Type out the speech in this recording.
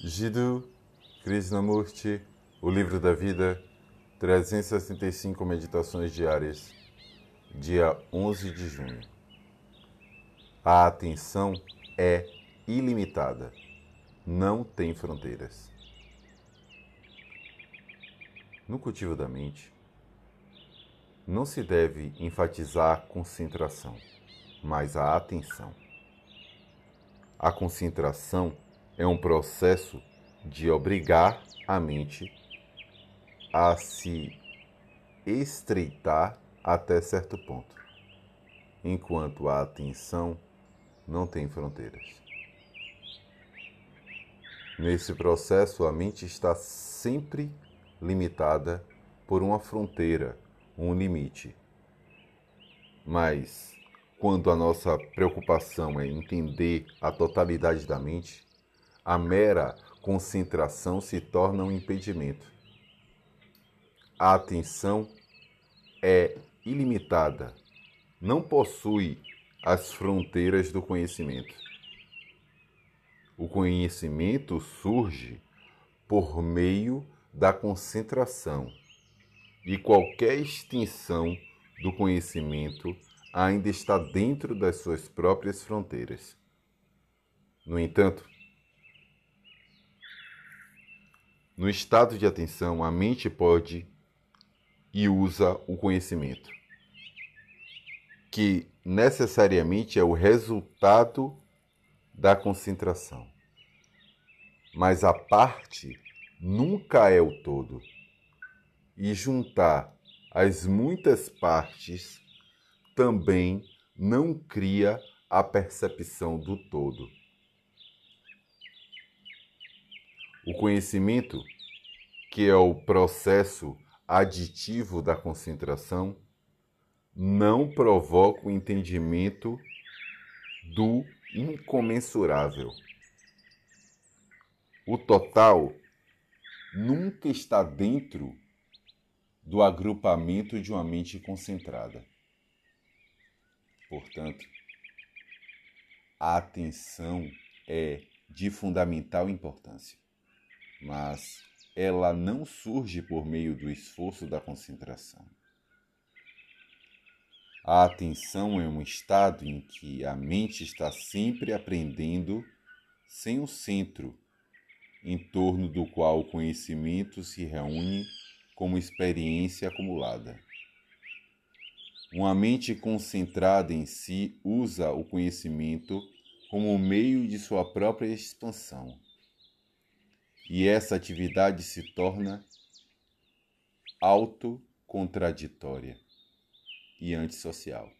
Jiddu Krishnamurti, O Livro da Vida, 365 Meditações Diárias, dia 11 de junho. A atenção é ilimitada, não tem fronteiras. No cultivo da mente, não se deve enfatizar a concentração, mas a atenção. A concentração é um processo de obrigar a mente a se estreitar até certo ponto, enquanto a atenção não tem fronteiras. Nesse processo, a mente está sempre limitada por uma fronteira, um limite. Mas, quando a nossa preocupação é entender a totalidade da mente, a mera concentração se torna um impedimento. A atenção é ilimitada, não possui as fronteiras do conhecimento. O conhecimento surge por meio da concentração e qualquer extinção do conhecimento ainda está dentro das suas próprias fronteiras. No entanto, No estado de atenção, a mente pode e usa o conhecimento, que necessariamente é o resultado da concentração. Mas a parte nunca é o todo. E juntar as muitas partes também não cria a percepção do todo. O conhecimento, que é o processo aditivo da concentração, não provoca o entendimento do incomensurável. O total nunca está dentro do agrupamento de uma mente concentrada. Portanto, a atenção é de fundamental importância mas ela não surge por meio do esforço da concentração. A atenção é um estado em que a mente está sempre aprendendo sem o centro em torno do qual o conhecimento se reúne como experiência acumulada. Uma mente concentrada em si usa o conhecimento como meio de sua própria expansão e essa atividade se torna autocontraditória e antissocial.